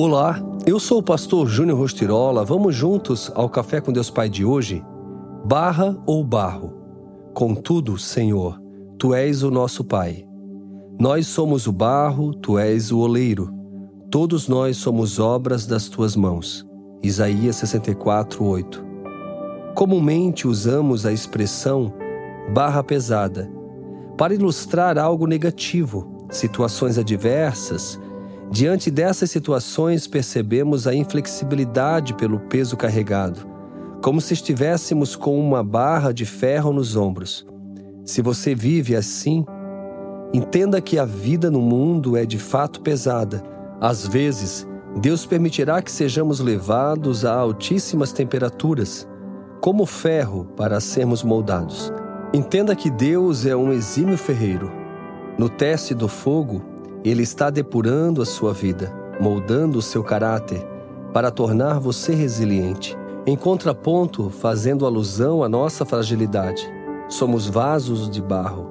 Olá, eu sou o pastor Júnior Rostirola. Vamos juntos ao Café com Deus Pai de hoje? Barra ou barro? Contudo, Senhor, tu és o nosso Pai. Nós somos o barro, tu és o oleiro. Todos nós somos obras das tuas mãos. Isaías 64, 8. Comumente usamos a expressão barra pesada para ilustrar algo negativo, situações adversas Diante dessas situações, percebemos a inflexibilidade pelo peso carregado, como se estivéssemos com uma barra de ferro nos ombros. Se você vive assim, entenda que a vida no mundo é de fato pesada. Às vezes, Deus permitirá que sejamos levados a altíssimas temperaturas, como ferro, para sermos moldados. Entenda que Deus é um exímio ferreiro. No teste do fogo, ele está depurando a sua vida, moldando o seu caráter para tornar você resiliente. Em contraponto, fazendo alusão à nossa fragilidade, somos vasos de barro,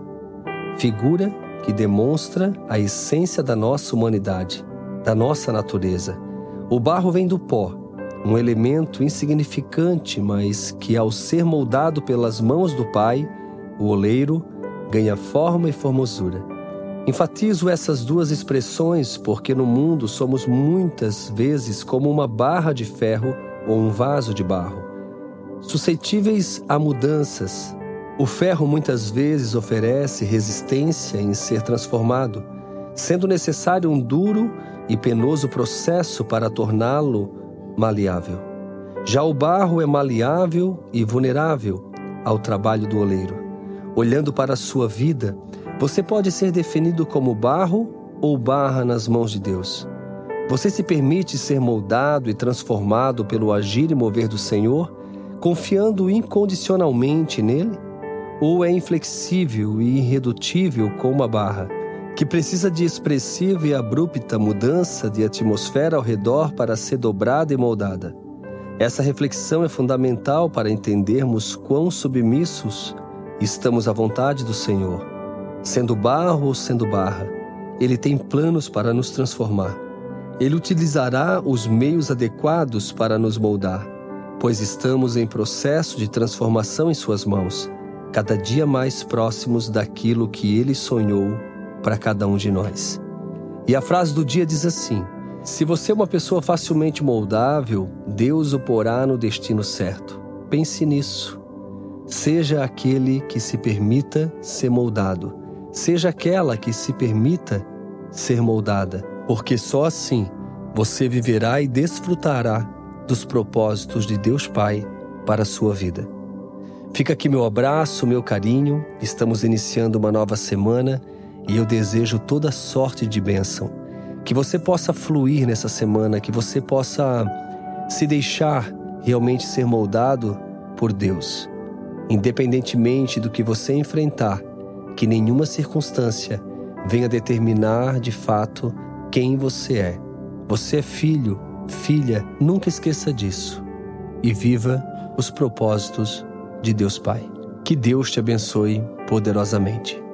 figura que demonstra a essência da nossa humanidade, da nossa natureza. O barro vem do pó, um elemento insignificante, mas que, ao ser moldado pelas mãos do Pai, o oleiro ganha forma e formosura. Enfatizo essas duas expressões porque no mundo somos muitas vezes como uma barra de ferro ou um vaso de barro, suscetíveis a mudanças. O ferro muitas vezes oferece resistência em ser transformado, sendo necessário um duro e penoso processo para torná-lo maleável. Já o barro é maleável e vulnerável ao trabalho do oleiro. Olhando para a sua vida, você pode ser definido como barro ou barra nas mãos de Deus. Você se permite ser moldado e transformado pelo agir e mover do Senhor, confiando incondicionalmente nele? Ou é inflexível e irredutível como a barra, que precisa de expressiva e abrupta mudança de atmosfera ao redor para ser dobrada e moldada? Essa reflexão é fundamental para entendermos quão submissos estamos à vontade do Senhor Sendo barro ou sendo barra, Ele tem planos para nos transformar. Ele utilizará os meios adequados para nos moldar, pois estamos em processo de transformação em Suas mãos, cada dia mais próximos daquilo que Ele sonhou para cada um de nós. E a frase do dia diz assim: Se você é uma pessoa facilmente moldável, Deus o porá no destino certo. Pense nisso. Seja aquele que se permita ser moldado seja aquela que se permita ser moldada, porque só assim você viverá e desfrutará dos propósitos de Deus Pai para a sua vida. Fica aqui meu abraço, meu carinho. Estamos iniciando uma nova semana e eu desejo toda sorte de bênção. Que você possa fluir nessa semana, que você possa se deixar realmente ser moldado por Deus. Independentemente do que você enfrentar, que nenhuma circunstância venha determinar de fato quem você é. Você é filho, filha, nunca esqueça disso. E viva os propósitos de Deus Pai. Que Deus te abençoe poderosamente.